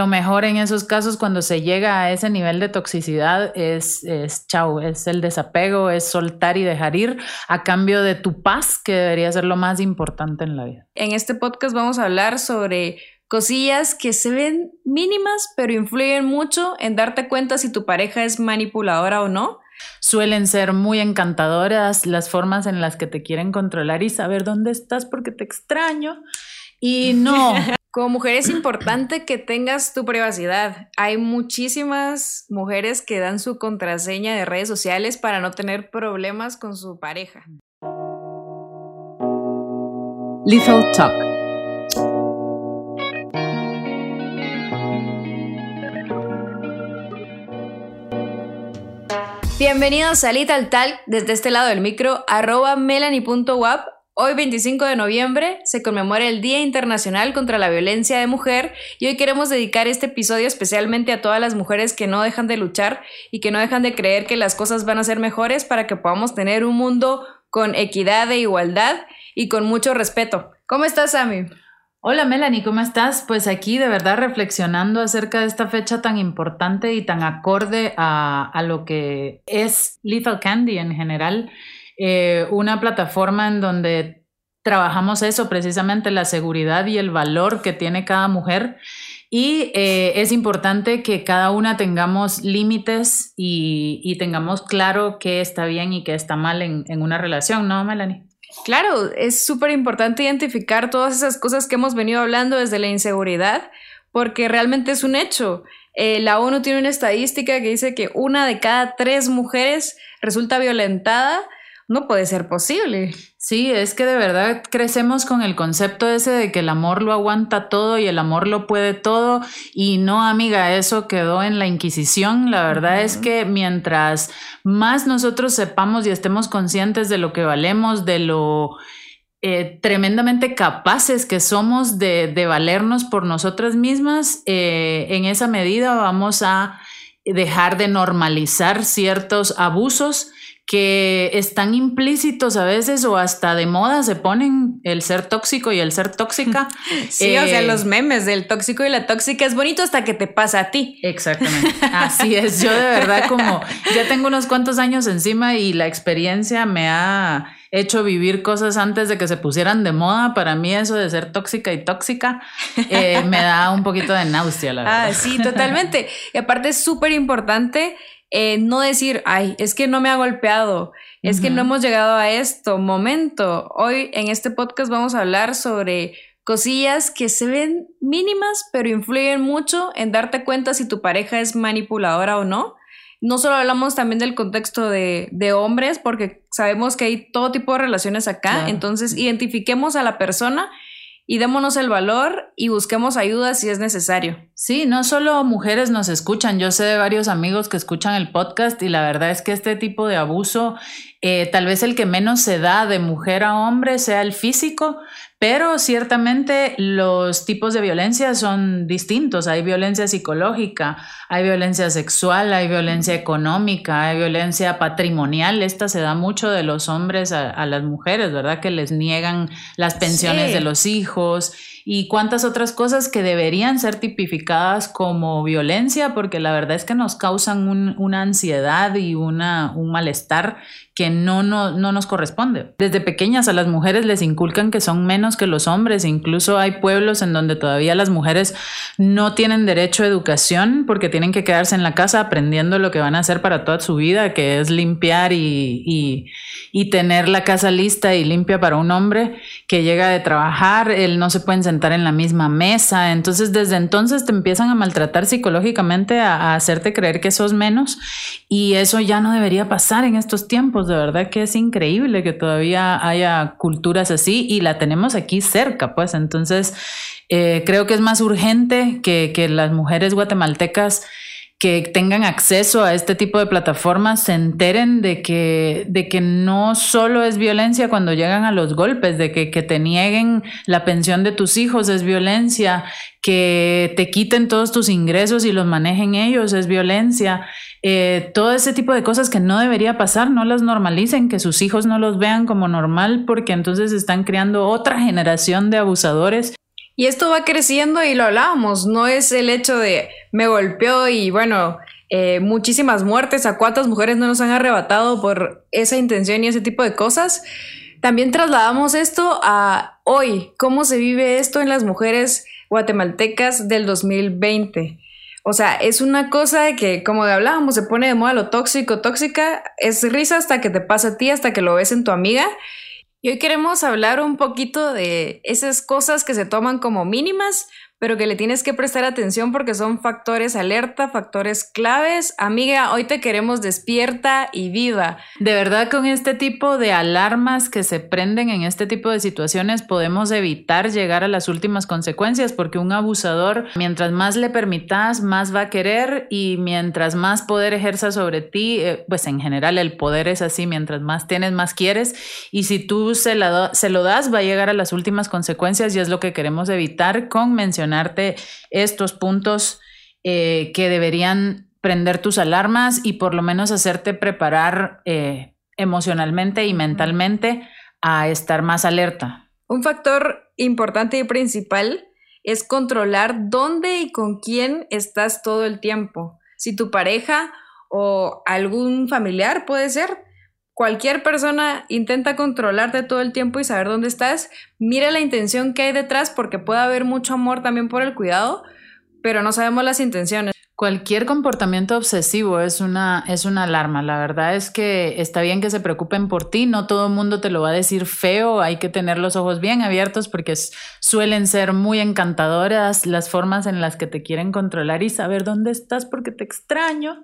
lo mejor en esos casos cuando se llega a ese nivel de toxicidad es, es chau, es el desapego, es soltar y dejar ir a cambio de tu paz, que debería ser lo más importante en la vida. En este podcast vamos a hablar sobre cosillas que se ven mínimas, pero influyen mucho en darte cuenta si tu pareja es manipuladora o no. Suelen ser muy encantadoras las formas en las que te quieren controlar y saber dónde estás porque te extraño. Y no, Como mujer es importante que tengas tu privacidad. Hay muchísimas mujeres que dan su contraseña de redes sociales para no tener problemas con su pareja. Lethal Talk. Bienvenidos a Lethal Talk desde este lado del micro, arroba melanie.wap Hoy 25 de noviembre se conmemora el Día Internacional contra la Violencia de Mujer y hoy queremos dedicar este episodio especialmente a todas las mujeres que no dejan de luchar y que no dejan de creer que las cosas van a ser mejores para que podamos tener un mundo con equidad e igualdad y con mucho respeto. ¿Cómo estás, Sammy? Hola Melanie, ¿cómo estás? Pues aquí de verdad reflexionando acerca de esta fecha tan importante y tan acorde a, lo que es Lethal Candy en general eh, una plataforma en donde trabajamos eso, precisamente la seguridad y el valor que tiene cada mujer. Y eh, es importante que cada una tengamos límites y, tengamos claro qué está bien y qué está mal en, una relación, ¿no, Melanie? Claro, es súper importante identificar todas esas cosas que hemos venido hablando desde la inseguridad, porque realmente es un hecho. Eh, la ONU tiene una estadística que dice que una de cada tres mujeres resulta violentada no puede ser posible. Sí, es que de verdad crecemos con el concepto ese de que el amor lo aguanta todo y el amor lo puede todo y no, amiga, eso quedó en la Inquisición. La verdad es que mientras más nosotros sepamos y estemos conscientes de lo que valemos, de lo eh, tremendamente capaces que somos de, valernos por nosotras mismas, eh, en esa medida vamos a dejar de normalizar ciertos abusos que están implícitos a veces o hasta de moda se ponen el ser tóxico y el ser tóxica. Sí, o sea, eh, los memes del tóxico y la tóxica es bonito hasta que te pasa a ti. Exactamente. Así es. Yo de verdad como ya tengo unos cuantos años encima y la experiencia me ha hecho vivir cosas antes de que se pusieran de moda. Para mí eso de ser tóxica y tóxica eh, me da un poquito de náusea, la verdad. Ah, sí, totalmente. Y aparte es súper importante eh, no decir, ay, es que no me ha golpeado, es que no hemos llegado a esto, momento. Hoy en este podcast vamos a hablar sobre cosillas que se ven mínimas, pero influyen mucho en darte cuenta si tu pareja es manipuladora o no. No solo hablamos también del contexto de, hombres, porque sabemos que hay todo tipo de relaciones acá, entonces identifiquemos a la persona y démonos el valor y busquemos ayuda si es necesario. Sí, no solo mujeres nos escuchan, yo sé de varios amigos que escuchan el podcast y la verdad es que este tipo de abuso, eh, tal vez el que menos se da de mujer a hombre sea el físico, pero ciertamente los tipos de violencia son distintos. Hay violencia psicológica, hay violencia sexual, hay violencia económica, hay violencia patrimonial. Esta se da mucho de los hombres a, las mujeres, ¿verdad? Que les niegan las pensiones de los hijos y cuántas otras cosas que deberían ser tipificadas como violencia, porque la verdad es que nos causan una ansiedad y una, un malestar que no, no, no nos corresponde. Desde pequeñas a las mujeres les inculcan que son menos que los hombres, incluso hay pueblos en donde todavía las mujeres no tienen derecho a educación porque tienen que quedarse en la casa aprendiendo lo que van a hacer para toda su vida, que es limpiar y, y, y tener la casa lista y limpia para un hombre que llega de trabajar, él no se puede sentar en la misma mesa, entonces desde entonces te empiezan a maltratar psicológicamente, a, hacerte creer que sos menos. Y eso ya no debería pasar en estos tiempos. De verdad que es increíble que todavía haya culturas así y la tenemos aquí cerca, pues. Entonces eh, creo que es más urgente que las mujeres guatemaltecas que tengan acceso a este tipo de plataformas se enteren de que, de que no solo es violencia cuando llegan a los golpes, de que, que te nieguen la pensión de tus hijos es violencia, que te quiten todos tus ingresos y los manejen ellos es violencia. Eh, todo ese tipo de cosas que no debería pasar, no las normalicen, que sus hijos no los vean como normal, porque entonces están creando otra generación de abusadores Y esto va creciendo y lo hablábamos, no es el hecho de me golpeó y bueno, eh, muchísimas muertes, a cuántas mujeres no nos han arrebatado por esa intención y ese tipo de cosas. También trasladamos esto a hoy, cómo se vive esto en las mujeres guatemaltecas del 2020. O sea, es una cosa de que, como hablábamos, se pone de moda lo tóxico, tóxica, es risa hasta que te pasa a ti, hasta que lo ves en tu amiga. Y hoy queremos hablar un poquito de esas cosas que se toman como mínimas, pero que le tienes que prestar atención porque son factores alerta, factores claves. Amiga, hoy te queremos despierta y viva. De verdad, con este tipo de alarmas que se prenden en este tipo de situaciones, podemos evitar llegar a las últimas consecuencias porque un abusador, mientras más le permitas, más va a querer y mientras más poder ejerza sobre ti, eh, pues en general el poder es así, mientras más tienes, más quieres y si tú se, se lo das, va a llegar a las últimas consecuencias y es lo que queremos evitar con mencionar estos puntos eh, que deberían prender tus alarmas y por lo menos hacerte preparar eh, emocionalmente y mentalmente a estar más alerta. Un factor importante y principal es controlar dónde y con quién estás todo el tiempo. Si tu pareja o algún familiar puede ser, cualquier persona intenta controlarte todo el tiempo y saber dónde estás, mira la intención que hay detrás porque puede haber mucho amor también por el cuidado, pero no sabemos las intenciones. Cualquier comportamiento obsesivo es una, es una alarma. La verdad es que está bien que se preocupen por ti, no todo el mundo te lo va a decir feo, hay que tener los ojos bien abiertos porque suelen ser muy encantadoras las formas en las que te quieren controlar y saber dónde estás porque te extraño.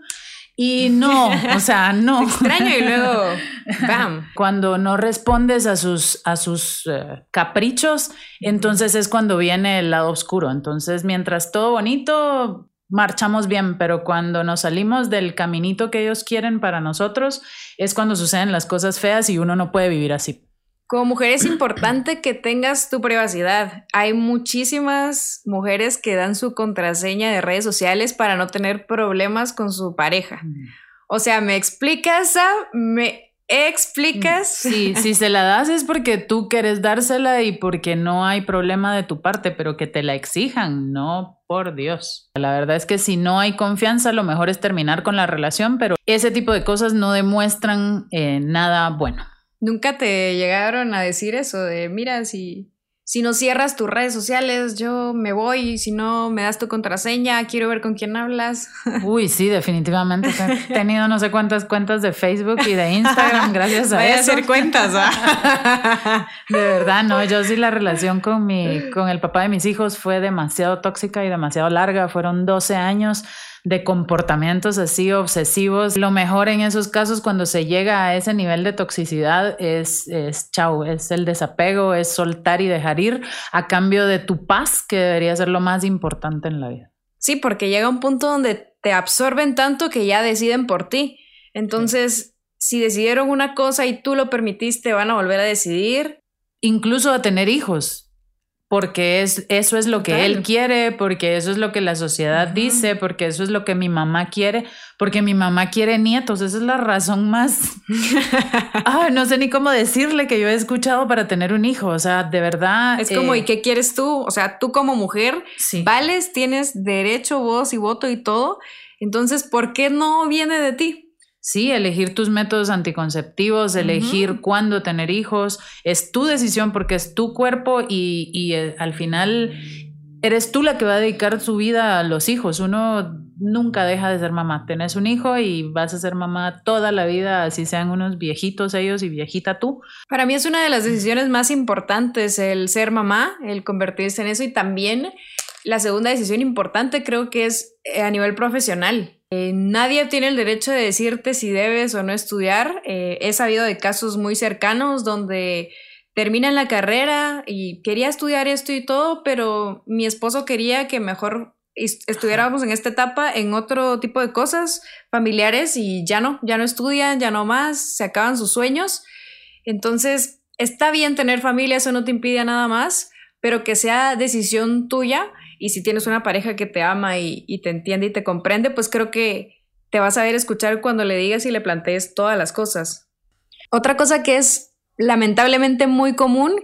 Y no, o sea, no. extraño y luego, ¡bam! Cuando no respondes a sus, a sus eh, caprichos, entonces es cuando viene el lado oscuro. Entonces, mientras todo bonito, marchamos bien, pero cuando nos salimos del caminito que ellos quieren para nosotros, es cuando suceden las cosas feas y uno no puede vivir así. Como mujer es importante que tengas tu privacidad. Hay muchísimas mujeres que dan su contraseña de redes sociales para no tener problemas con su pareja. Mm. O sea, ¿me explicas? ¿Me explicas? Sí, si se la das es porque tú quieres dársela y porque no hay problema de tu parte, pero que te la exijan, no por Dios. La verdad es que si no hay confianza, lo mejor es terminar con la relación, pero ese tipo de cosas no demuestran eh, nada bueno. ¿Nunca te llegaron a decir eso de, mira, si, si no cierras tus redes sociales, yo me voy, y si no me das tu contraseña, quiero ver con quién hablas? Uy, sí, definitivamente. He tenido no sé cuántas cuentas de Facebook y de Instagram gracias a Voy eso. a hacer cuentas, ¿ah? De verdad, no, yo sí la relación con mi, con el papá de mis hijos fue demasiado tóxica y demasiado larga. Fueron 12 años de comportamientos así obsesivos. Lo mejor en esos casos cuando se llega a ese nivel de toxicidad es, es chau, es el desapego, es soltar y dejar ir a cambio de tu paz, que debería ser lo más importante en la vida. Sí, porque llega un punto donde te absorben tanto que ya deciden por ti. Entonces, si decidieron una cosa y tú lo permitiste, van a volver a decidir. Incluso a tener hijos porque es, eso es lo que él quiere, porque eso es lo que la sociedad dice, porque eso es lo que mi mamá quiere, porque mi mamá quiere nietos. Esa es la razón más... ah, no sé ni cómo decirle que yo he escuchado para tener un hijo. O sea, de verdad... Es como, ¿y eh, qué quieres tú? O sea, tú como mujer, vales, tienes derecho, voz y voto y todo. Entonces, ¿por qué no viene de ti? Sí, elegir tus métodos anticonceptivos, elegir cuándo tener hijos, es tu decisión porque es tu cuerpo y, eh, al final eres tú la que va a dedicar su vida a los hijos. Uno nunca deja de ser mamá. Tenés un hijo y vas a ser mamá toda la vida, así sean unos viejitos ellos y viejita tú. Para mí es una de las decisiones más importantes el ser mamá, el convertirse en eso y también la segunda decisión importante creo que es eh, a nivel profesional eh, nadie tiene el derecho de decirte si debes o no estudiar. Eh, he sabido de casos muy cercanos donde terminan la carrera y quería estudiar esto y todo, pero mi esposo quería que mejor estuviéramos en esta etapa en otro tipo de cosas familiares y ya no, ya no estudian, ya no más, se acaban sus sueños. Entonces, está bien tener familia, eso no te impide nada más, pero que sea decisión tuya y si tienes una pareja que te ama y, te entiende y te comprende, pues creo que te vas a ver escuchar cuando le digas y le plantees todas las cosas. Otra cosa que es lamentablemente muy común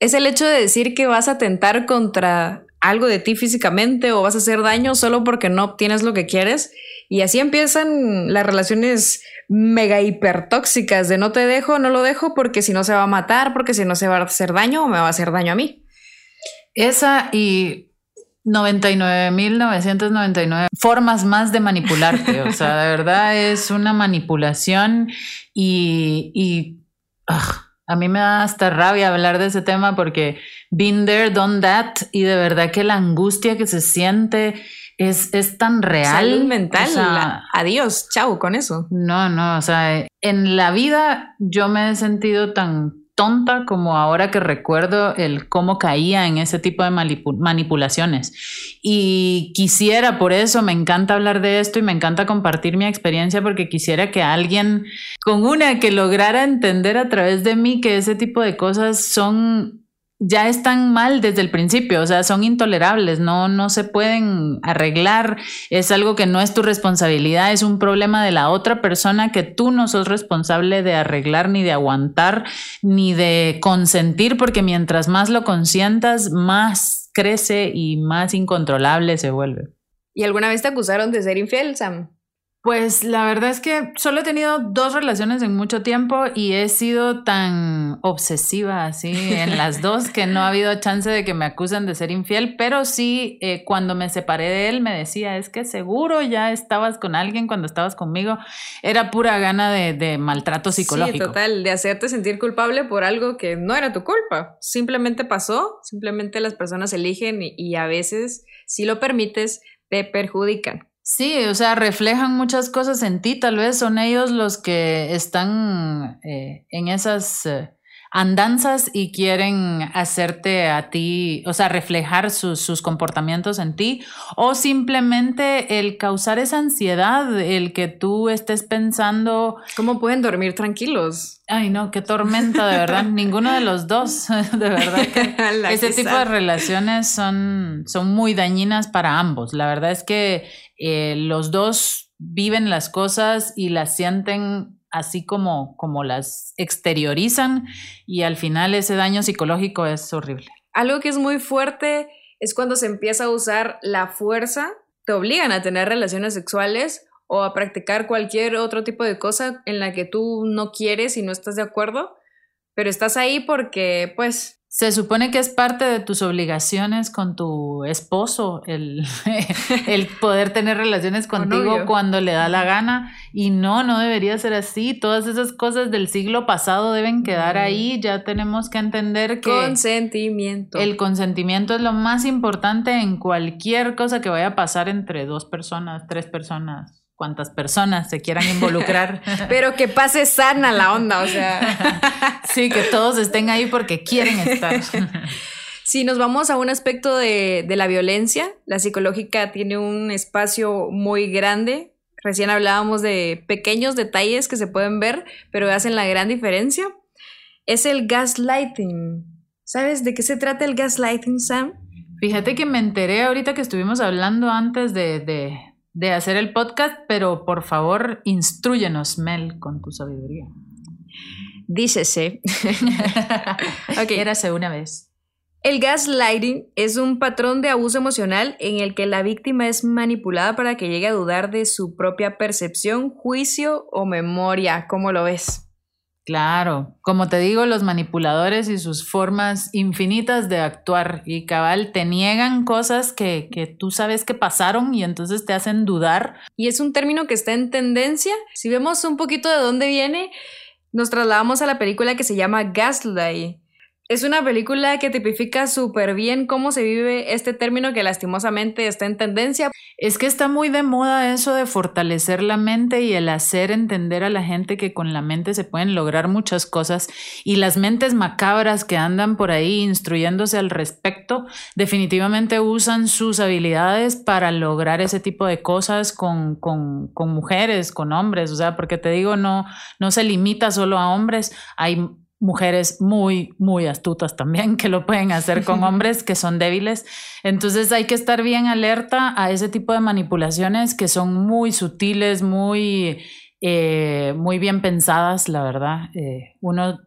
Es el hecho de decir que vas a tentar contra algo de ti físicamente o vas a hacer daño solo porque no obtienes lo que quieres. Y así empiezan las relaciones mega hipertóxicas de no te dejo, no lo dejo porque si no se va a matar, porque si no se va a hacer daño o me va a hacer daño a mí. Esa y 99.999 formas más de manipularte. O sea, de verdad es una manipulación y, y a mí me da hasta rabia hablar de ese tema porque been there, done that y de verdad que la angustia que se siente es, es tan real. Salud mental. adiós, chau con eso. No, no, o sea, en la vida yo me he sentido tan tonta como ahora que recuerdo el cómo caía en ese tipo de manipulaciones. Y quisiera, por eso me encanta hablar de esto y me encanta compartir mi experiencia porque quisiera que alguien con una que lograra entender a través de mí que ese tipo de cosas son ya están mal desde el principio, o sea, son intolerables, no, no se pueden arreglar, es algo que no es tu responsabilidad, es un problema de la otra persona que tú no sos responsable de arreglar, ni de aguantar, ni de consentir, porque mientras más lo consientas, más crece y más incontrolable se vuelve. ¿Y alguna vez te acusaron de ser infiel, Sam? Pues la verdad es que solo he tenido dos relaciones en mucho tiempo y he sido tan obsesiva así en las dos que no ha habido chance de que me acusen de ser infiel, pero sí eh, cuando me separé de él me decía, es que seguro ya estabas con alguien cuando estabas conmigo, era pura gana de, maltrato psicológico. Sí, total, de hacerte sentir culpable por algo que no era tu culpa, simplemente pasó, simplemente las personas eligen y a veces, si lo permites, te perjudican. Sí, o sea, reflejan muchas cosas en ti, tal vez son ellos los que están eh, en esas eh, andanzas y quieren hacerte a ti, o sea, reflejar sus, comportamientos en ti, o simplemente el causar esa ansiedad, el que tú estés pensando... ¿Cómo pueden dormir tranquilos? Ay, no, qué tormenta, de verdad. Ninguno de los dos, de verdad. Que ese tipo de relaciones son, son muy dañinas para ambos. La verdad es que eh, los dos viven las cosas y las sienten así como, como las exteriorizan y al final ese daño psicológico es horrible. Algo que es muy fuerte es cuando se empieza a usar la fuerza, te obligan a tener relaciones sexuales o a practicar cualquier otro tipo de cosa en la que tú no quieres y no estás de acuerdo, pero estás ahí porque pues se supone que es parte de tus obligaciones con tu esposo el, el poder tener relaciones contigo cuando le da la gana y no, no debería ser así. Todas esas cosas del siglo pasado deben quedar ahí. Ya tenemos que entender que... Consentimiento. El consentimiento es lo más importante en cualquier cosa que vaya a pasar entre dos personas, tres personas cuántas personas se quieran involucrar. Pero que pase sana la onda, o sea. sí, que todos estén ahí porque quieren estar. Si nos vamos a un aspecto de, de, la violencia, la psicológica tiene un espacio muy grande. Recién hablábamos de pequeños detalles que se pueden ver, pero hacen la gran diferencia. Es el gaslighting. ¿Sabes de qué se trata el gaslighting, Sam? Fíjate que me enteré ahorita que estuvimos hablando antes de, de hacer el podcast, pero por favor, instruyenos, Mel, con tu sabiduría. Dícese. ok. Érase una vez. El gaslighting es un patrón de abuso emocional en el que la víctima es manipulada para que llegue a dudar de su propia percepción, juicio o memoria. ¿Cómo lo ves? Claro, como te digo, los manipuladores y sus formas infinitas de actuar y cabal te niegan cosas que, que, tú sabes que pasaron y entonces te hacen dudar. Y es un término que está en tendencia. Si vemos un poquito de dónde viene, nos trasladamos a la película que se llama Gaslight es una película que tipifica súper bien cómo se vive este término que lastimosamente está en tendencia. Es que está muy de moda eso de fortalecer la mente y el hacer entender a la gente que con la mente se pueden lograr muchas cosas. Y las mentes macabras que andan por ahí instruyéndose al respecto definitivamente usan sus habilidades para lograr ese tipo de cosas con, con, con mujeres, con hombres, o sea, porque te digo, no, no se limita solo a hombres, hay mujeres muy, muy astutas también que lo pueden hacer con hombres que son débiles. Entonces hay que estar bien alerta a ese tipo de manipulaciones que son muy sutiles, muy, eh, muy bien pensadas, la verdad. Eh, uno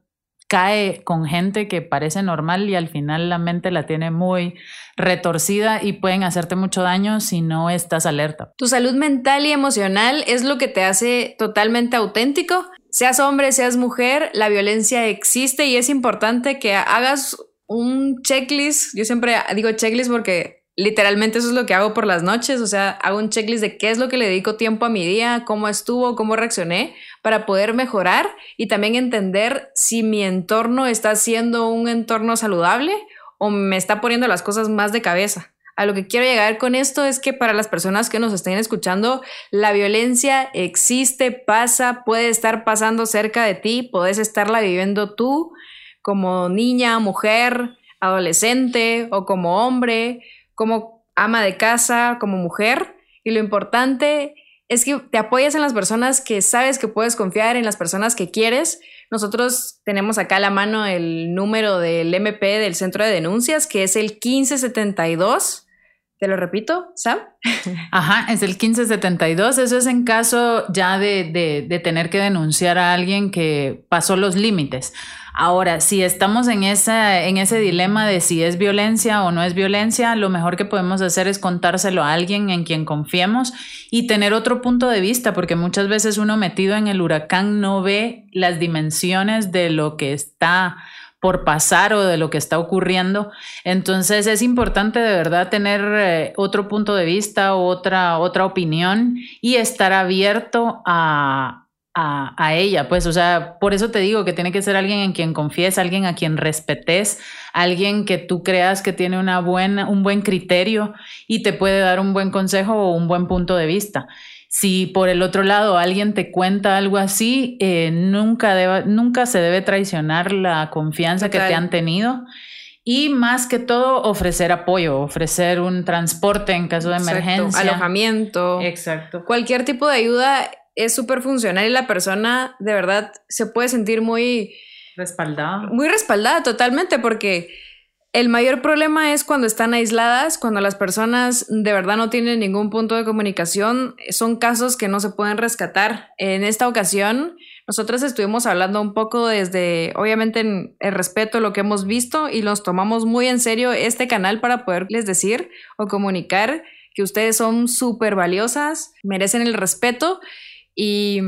cae con gente que parece normal y al final la mente la tiene muy retorcida y pueden hacerte mucho daño si no estás alerta. Tu salud mental y emocional es lo que te hace totalmente auténtico. Seas hombre, seas mujer, la violencia existe y es importante que hagas un checklist. Yo siempre digo checklist porque literalmente eso es lo que hago por las noches, o sea, hago un checklist de qué es lo que le dedico tiempo a mi día, cómo estuvo, cómo reaccioné, para poder mejorar y también entender si mi entorno está siendo un entorno saludable o me está poniendo las cosas más de cabeza. A lo que quiero llegar con esto es que para las personas que nos estén escuchando, la violencia existe, pasa, puede estar pasando cerca de ti, puedes estarla viviendo tú como niña, mujer, adolescente o como hombre como ama de casa, como mujer. Y lo importante es que te apoyes en las personas que sabes que puedes confiar, en las personas que quieres. Nosotros tenemos acá a la mano el número del MP del Centro de Denuncias, que es el 1572. Te lo repito, Sam. Ajá, es el 1572. Eso es en caso ya de, de, tener que denunciar a alguien que pasó los límites. Ahora, si estamos en, esa, en ese dilema de si es violencia o no es violencia, lo mejor que podemos hacer es contárselo a alguien en quien confiemos y tener otro punto de vista, porque muchas veces uno metido en el huracán no ve las dimensiones de lo que está por pasar o de lo que está ocurriendo. Entonces es importante de verdad tener eh, otro punto de vista, otra, otra opinión y estar abierto a, a, ella, pues, o sea, por eso te digo que tiene que ser alguien en quien confíes, alguien a quien respetes, alguien que tú creas que tiene una buena, un buen criterio y te puede dar un buen consejo o un buen punto de vista. Si por el otro lado alguien te cuenta algo así, eh, nunca, nunca se debe traicionar la confianza que te han tenido y más que todo ofrecer apoyo, ofrecer un transporte en caso de emergencia. Alojamiento. Exacto. Cualquier tipo de ayuda es súper funcional y la persona de verdad se puede sentir muy... Respaldada. Muy respaldada totalmente porque el mayor problema es cuando están aisladas, cuando las personas de verdad no tienen ningún punto de comunicación. Son casos que no se pueden rescatar. En esta ocasión, nosotros estuvimos hablando un poco desde, obviamente, en el respeto lo que hemos visto y nos tomamos muy en serio este canal para poderles decir o comunicar que ustedes son súper valiosas, merecen el respeto y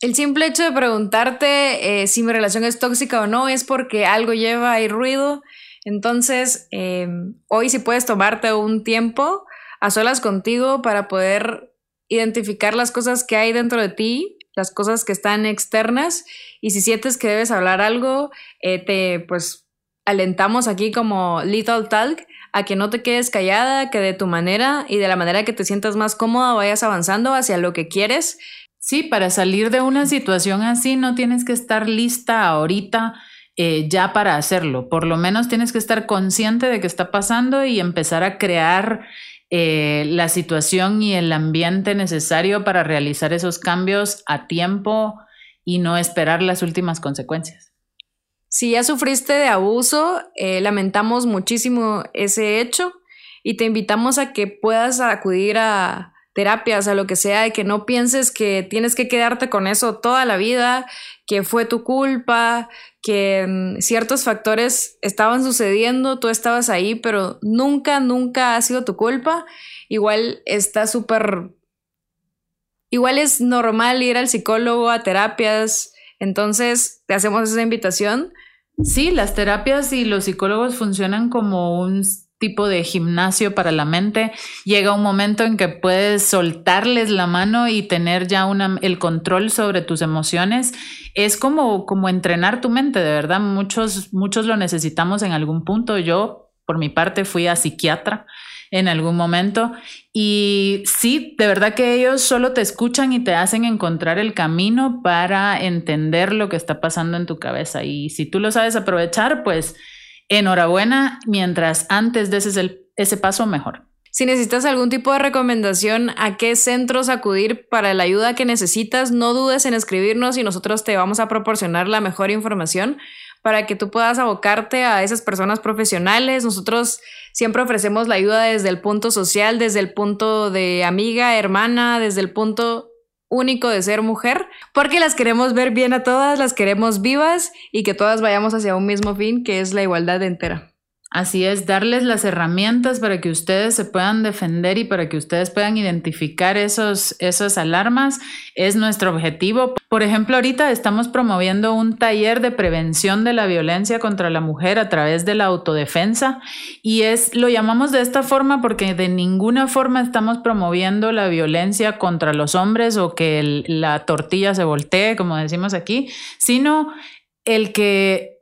el simple hecho de preguntarte eh, si mi relación es tóxica o no es porque algo lleva ahí ruido. Entonces, em, hoy si puedes tomarte un tiempo a solas contigo para poder identificar las cosas que hay dentro de ti, las cosas que están externas, y si sientes que debes hablar algo, eh, te pues alentamos aquí como Little Talk a que no te quedes callada, que de tu manera y de la manera que te sientas más cómoda vayas avanzando hacia lo que quieres. Sí, para salir de una situación así no tienes que estar lista ahorita eh, ya para hacerlo. Por lo menos tienes que estar consciente de que está pasando y empezar a crear eh, la situación y el ambiente necesario para realizar esos cambios a tiempo y no esperar las últimas consecuencias. Si ya sufriste de abuso, eh, lamentamos muchísimo ese hecho y te invitamos a que puedas acudir a, terapias, a lo que sea, y que no pienses que tienes que quedarte con eso toda la vida, que fue tu culpa, que ciertos factores estaban sucediendo, tú estabas ahí, pero nunca, nunca ha sido tu culpa. Igual está súper... Igual es normal ir al psicólogo, a terapias, entonces te hacemos esa invitación. Sí, las terapias y los psicólogos funcionan como un tipo de gimnasio para la mente, llega un momento en que puedes soltarles la mano y tener ya una, el control sobre tus emociones. Es como, como entrenar tu mente, de verdad. Muchos, muchos lo necesitamos en algún punto. Yo, por mi parte, fui a psiquiatra en algún momento. Y sí, de verdad que ellos solo te escuchan y te hacen encontrar el camino para entender lo que está pasando en tu cabeza. Y si tú lo sabes aprovechar, pues enhorabuena, mientras antes de ese, ese paso, mejor. Si necesitas algún tipo de recomendación a qué centros acudir para la ayuda que necesitas, no dudes en escribirnos y nosotros te vamos a proporcionar la mejor información para que tú puedas abocarte a esas personas profesionales. Nosotros siempre ofrecemos la ayuda desde el punto social, desde el punto de amiga, hermana, desde el punto único de ser mujer, porque las queremos ver bien a todas, las queremos vivas y que todas vayamos hacia un mismo fin, que es la igualdad entera. Así es, darles las herramientas para que ustedes se puedan defender y para que ustedes puedan identificar esos, esas alarmas es nuestro objetivo. Por ejemplo, ahorita estamos promoviendo un taller de prevención de la violencia contra la mujer a través de la autodefensa y es lo llamamos de esta forma porque de ninguna forma estamos promoviendo la violencia contra los hombres o que la tortilla se voltee, como decimos aquí, sino el que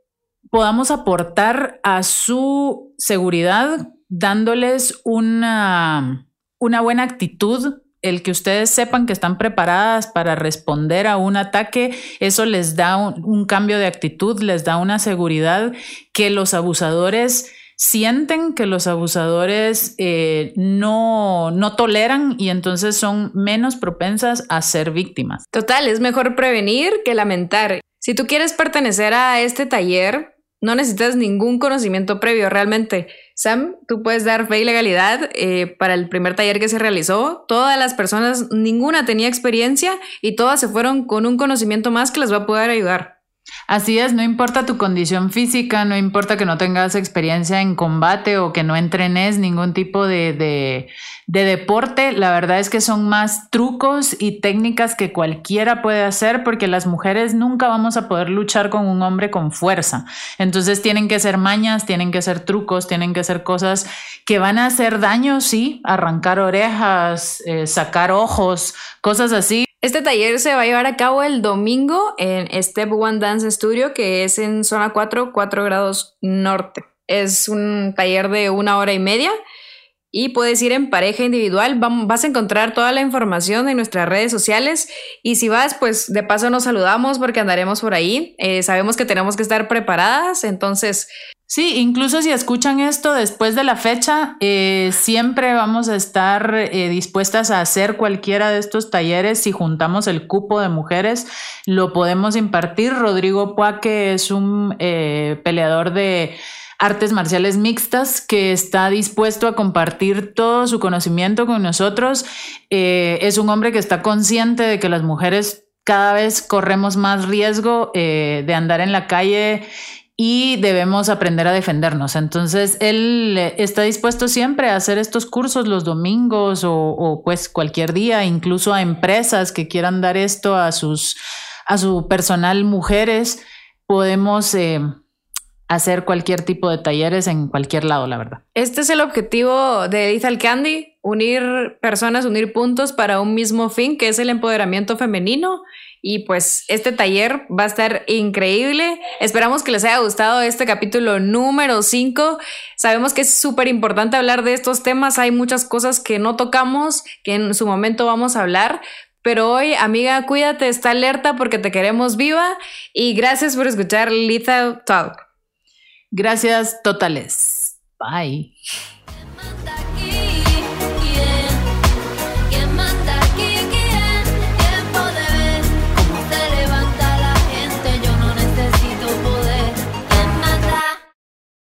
podamos aportar a su seguridad dándoles una, una buena actitud el que ustedes sepan que están preparadas para responder a un ataque, eso les da un, cambio de actitud, les da una seguridad que los abusadores sienten, que los abusadores eh, no, no toleran y entonces son menos propensas a ser víctimas. Total, es mejor prevenir que lamentar. Si tú quieres pertenecer a este taller, no necesitas ningún conocimiento previo realmente. Sam, tú puedes dar fe y legalidad eh, para el primer taller que se realizó. Todas las personas, ninguna tenía experiencia y todas se fueron con un conocimiento más que les va a poder ayudar. Así es, no importa tu condición física, no importa que no tengas experiencia en combate o que no entrenes ningún tipo de, de, deporte, la verdad es que son más trucos y técnicas que cualquiera puede hacer porque las mujeres nunca vamos a poder luchar con un hombre con fuerza. Entonces tienen que ser mañas, tienen que ser trucos, tienen que ser cosas que van a hacer daño, sí, arrancar orejas, eh, sacar ojos, cosas así, este taller se va a llevar a cabo el domingo en Step One Dance Studio, que es en zona 4, 4 grados norte. Es un taller de una hora y media y puedes ir en pareja individual. Vas a encontrar toda la información en nuestras redes sociales y si vas, pues de paso nos saludamos porque andaremos por ahí. Eh, sabemos que tenemos que estar preparadas, entonces Sí, incluso si escuchan esto después de la fecha, eh, siempre vamos a estar eh, dispuestas a hacer cualquiera de estos talleres. Si juntamos el cupo de mujeres, lo podemos impartir. Rodrigo Puaque es un eh, peleador de artes marciales mixtas que está dispuesto a compartir todo su conocimiento con nosotros. es un hombre que está consciente de que las mujeres cada vez corremos más riesgo de andar en la calle y debemos aprender a defendernos. Entonces, él eh, está dispuesto siempre a hacer estos cursos los domingos o, pues cualquier día, incluso a empresas que quieran dar esto a sus a su personal mujeres. Podemos eh, hacer cualquier tipo de talleres en cualquier lado, la verdad. Este es el objetivo de Lethal Candy, unir personas, unir puntos para un mismo fin, que es el empoderamiento femenino y pues este taller va a estar increíble. Esperamos que les haya gustado este capítulo número 5. Sabemos que es súper importante hablar de estos temas. Hay muchas cosas que no tocamos, que en su momento vamos a hablar. Pero hoy, amiga, cuídate, está alerta porque te queremos viva. Y gracias por escuchar Lethal Talk. Gracias totales. Bye.